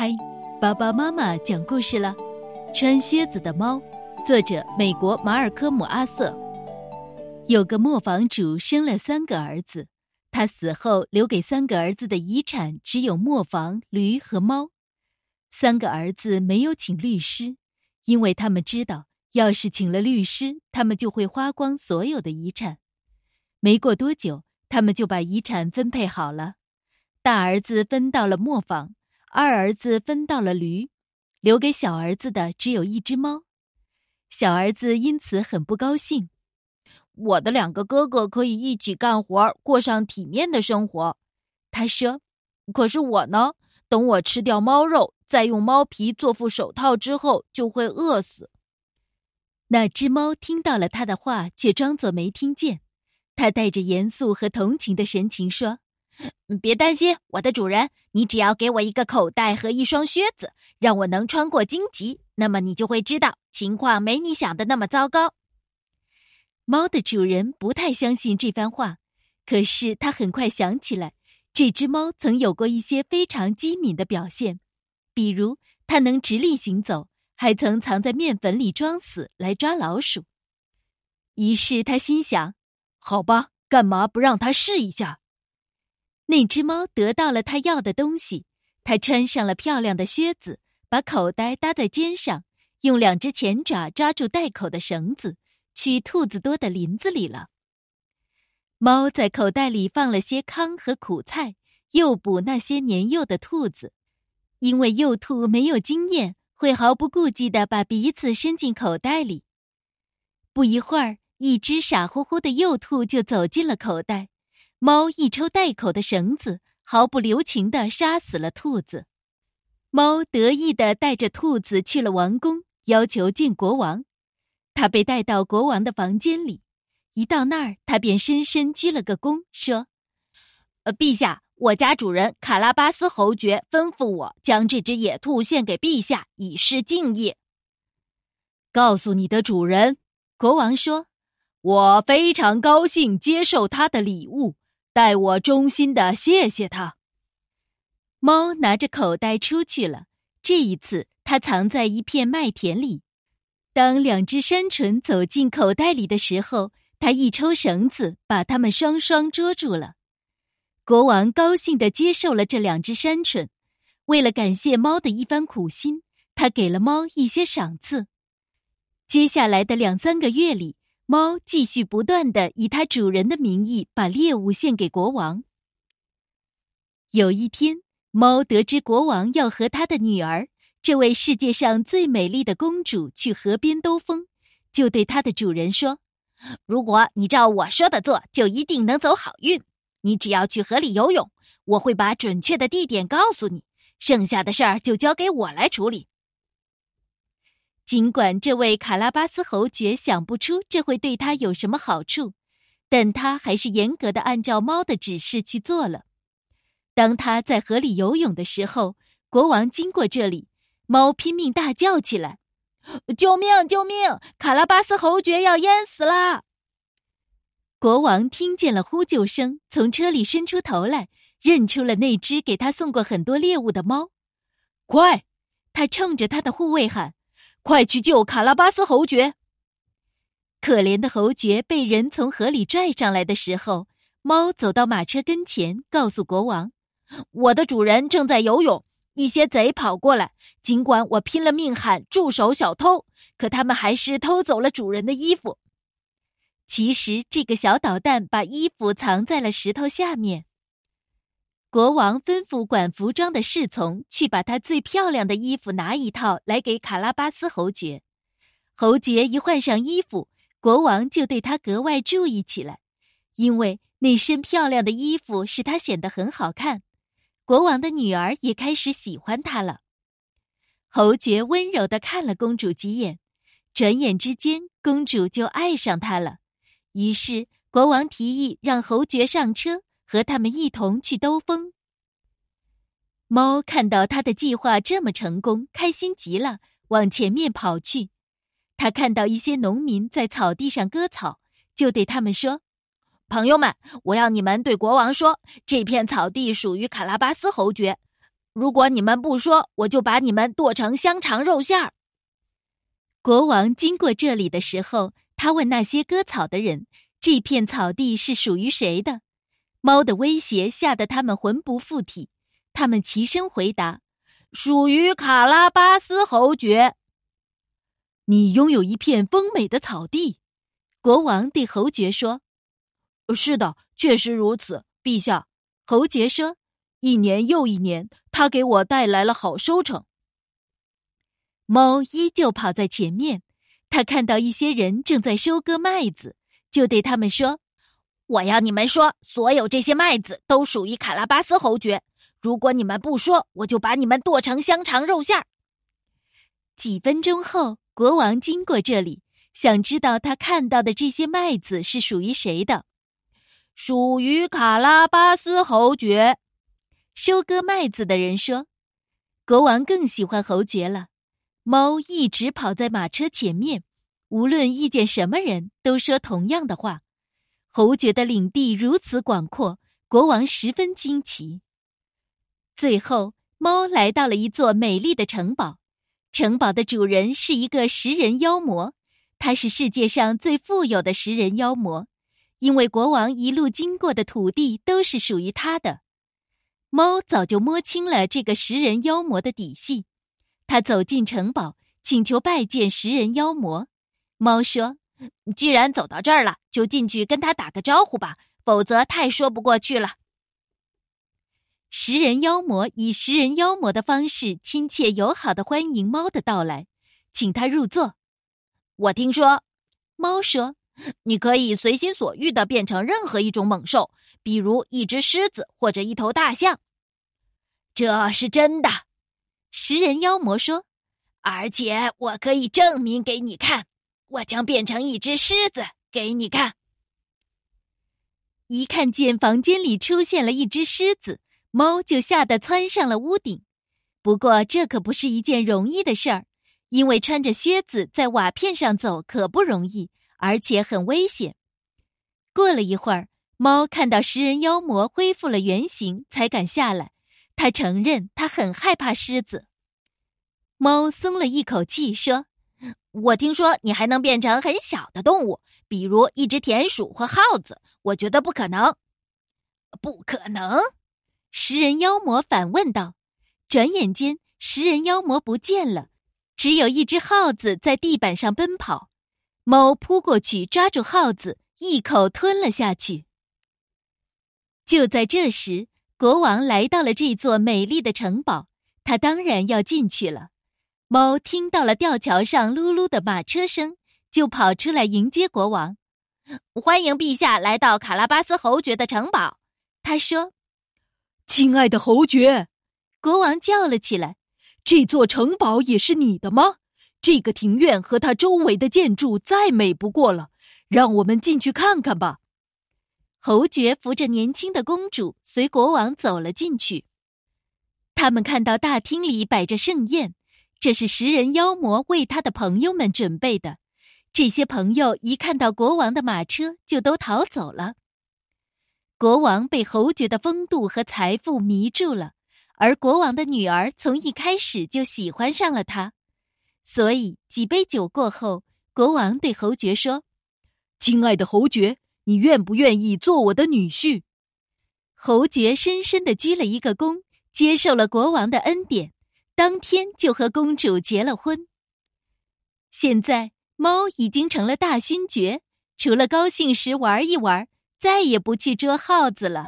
嗨，爸爸妈妈讲故事了。穿靴子的猫，作者美国马尔科姆阿瑟。有个磨坊主生了三个儿子，他死后留给三个儿子的遗产只有磨坊、驴和猫。三个儿子没有请律师，因为他们知道，要是请了律师，他们就会花光所有的遗产。没过多久，他们就把遗产分配好了，大儿子分到了磨坊。二儿子分到了驴，留给小儿子的只有一只猫。小儿子因此很不高兴。我的两个哥哥可以一起干活，过上体面的生活，他说。可是我呢？等我吃掉猫肉，再用猫皮做副手套之后，就会饿死。那只猫听到了他的话，却装作没听见。他带着严肃和同情的神情说。别担心，我的主人，你只要给我一个口袋和一双靴子，让我能穿过荆棘，那么你就会知道情况没你想的那么糟糕。猫的主人不太相信这番话，可是他很快想起来，这只猫曾有过一些非常机敏的表现，比如它能直立行走，还曾藏在面粉里装死来抓老鼠。于是他心想：好吧，干嘛不让它试一下？那只猫得到了它要的东西，它穿上了漂亮的靴子，把口袋搭在肩上，用两只前爪抓住袋口的绳子，去兔子多的林子里了。猫在口袋里放了些糠和苦菜，诱捕那些年幼的兔子，因为幼兔没有经验，会毫不顾忌地把鼻子伸进口袋里。不一会儿，一只傻乎乎的幼兔就走进了口袋。猫一抽袋口的绳子，毫不留情地杀死了兔子。猫得意地带着兔子去了王宫，要求见国王。他被带到国王的房间里，一到那儿，他便深深鞠了个躬，说：“呃，陛下，我家主人卡拉巴斯侯爵吩咐我将这只野兔献给陛下，以示敬意。”告诉你的主人，国王说：“我非常高兴接受他的礼物。”代我衷心的谢谢他。猫拿着口袋出去了。这一次，它藏在一片麦田里。当两只山鹑走进口袋里的时候，它一抽绳子，把它们双双捉住了。国王高兴的接受了这两只山鹑。为了感谢猫的一番苦心，他给了猫一些赏赐。接下来的两三个月里。猫继续不断的以它主人的名义把猎物献给国王。有一天，猫得知国王要和他的女儿，这位世界上最美丽的公主去河边兜风，就对它的主人说：“如果你照我说的做，就一定能走好运。你只要去河里游泳，我会把准确的地点告诉你，剩下的事儿就交给我来处理。”尽管这位卡拉巴斯侯爵想不出这会对他有什么好处，但他还是严格的按照猫的指示去做了。当他在河里游泳的时候，国王经过这里，猫拼命大叫起来：“救命！救命！卡拉巴斯侯爵要淹死了！”国王听见了呼救声，从车里伸出头来，认出了那只给他送过很多猎物的猫。快！他冲着他的护卫喊。快去救卡拉巴斯侯爵！可怜的侯爵被人从河里拽上来的时候，猫走到马车跟前，告诉国王：“我的主人正在游泳，一些贼跑过来。尽管我拼了命喊住手，小偷，可他们还是偷走了主人的衣服。其实这个小捣蛋把衣服藏在了石头下面。”国王吩咐管服装的侍从去把他最漂亮的衣服拿一套来给卡拉巴斯侯爵。侯爵一换上衣服，国王就对他格外注意起来，因为那身漂亮的衣服使他显得很好看。国王的女儿也开始喜欢他了。侯爵温柔的看了公主几眼，转眼之间，公主就爱上他了。于是，国王提议让侯爵上车。和他们一同去兜风。猫看到他的计划这么成功，开心极了，往前面跑去。他看到一些农民在草地上割草，就对他们说：“朋友们，我要你们对国王说，这片草地属于卡拉巴斯侯爵。如果你们不说，我就把你们剁成香肠肉馅儿。国王经过这里的时候，他问那些割草的人：“这片草地是属于谁的？”猫的威胁吓得他们魂不附体，他们齐声回答：“属于卡拉巴斯侯爵。”你拥有一片丰美的草地，国王对侯爵说：“是的，确实如此，陛下。”侯爵说：“一年又一年，他给我带来了好收成。”猫依旧跑在前面，他看到一些人正在收割麦子，就对他们说：“我要你们说，所有这些麦子都属于卡拉巴斯侯爵。如果你们不说，我就把你们剁成香肠肉馅儿。”几分钟后。国王经过这里，想知道他看到的这些麦子是属于谁的。属于卡拉巴斯侯爵。收割麦子的人说：“国王更喜欢侯爵了。”猫一直跑在马车前面，无论遇见什么人都说同样的话。侯爵的领地如此广阔，国王十分惊奇。最后，猫来到了一座美丽的城堡。城堡的主人是一个食人妖魔，他是世界上最富有的食人妖魔，因为国王一路经过的土地都是属于他的。猫早就摸清了这个食人妖魔的底细，他走进城堡，请求拜见食人妖魔。猫说：“既然走到这儿了，就进去跟他打个招呼吧，否则太说不过去了。”食人妖魔以食人妖魔的方式，亲切友好的欢迎猫的到来，请他入座。我听说，猫说：“你可以随心所欲的变成任何一种猛兽，比如一只狮子或者一头大象。”这是真的，食人妖魔说：“而且我可以证明给你看，我将变成一只狮子给你看。”一看见房间里出现了一只狮子。猫就吓得窜上了屋顶，不过这可不是一件容易的事儿，因为穿着靴子在瓦片上走可不容易，而且很危险。过了一会儿，猫看到食人妖魔恢复了原形，才敢下来。他承认他很害怕狮子。猫松了一口气，说：“我听说你还能变成很小的动物，比如一只田鼠或耗子。我觉得不可能，不可能。”食人妖魔反问道：“转眼间，食人妖魔不见了，只有一只耗子在地板上奔跑。猫扑过去抓住耗子，一口吞了下去。”就在这时，国王来到了这座美丽的城堡，他当然要进去了。猫听到了吊桥上噜噜的马车声，就跑出来迎接国王：“欢迎陛下来到卡拉巴斯侯爵的城堡。”他说。亲爱的侯爵，国王叫了起来：“这座城堡也是你的吗？这个庭院和它周围的建筑再美不过了，让我们进去看看吧。”侯爵扶着年轻的公主，随国王走了进去。他们看到大厅里摆着盛宴，这是食人妖魔为他的朋友们准备的。这些朋友一看到国王的马车，就都逃走了。国王被侯爵的风度和财富迷住了，而国王的女儿从一开始就喜欢上了他，所以几杯酒过后，国王对侯爵说：“亲爱的侯爵，你愿不愿意做我的女婿？”侯爵深深的鞠了一个躬，接受了国王的恩典，当天就和公主结了婚。现在猫已经成了大勋爵，除了高兴时玩一玩。再也不去捉耗子了。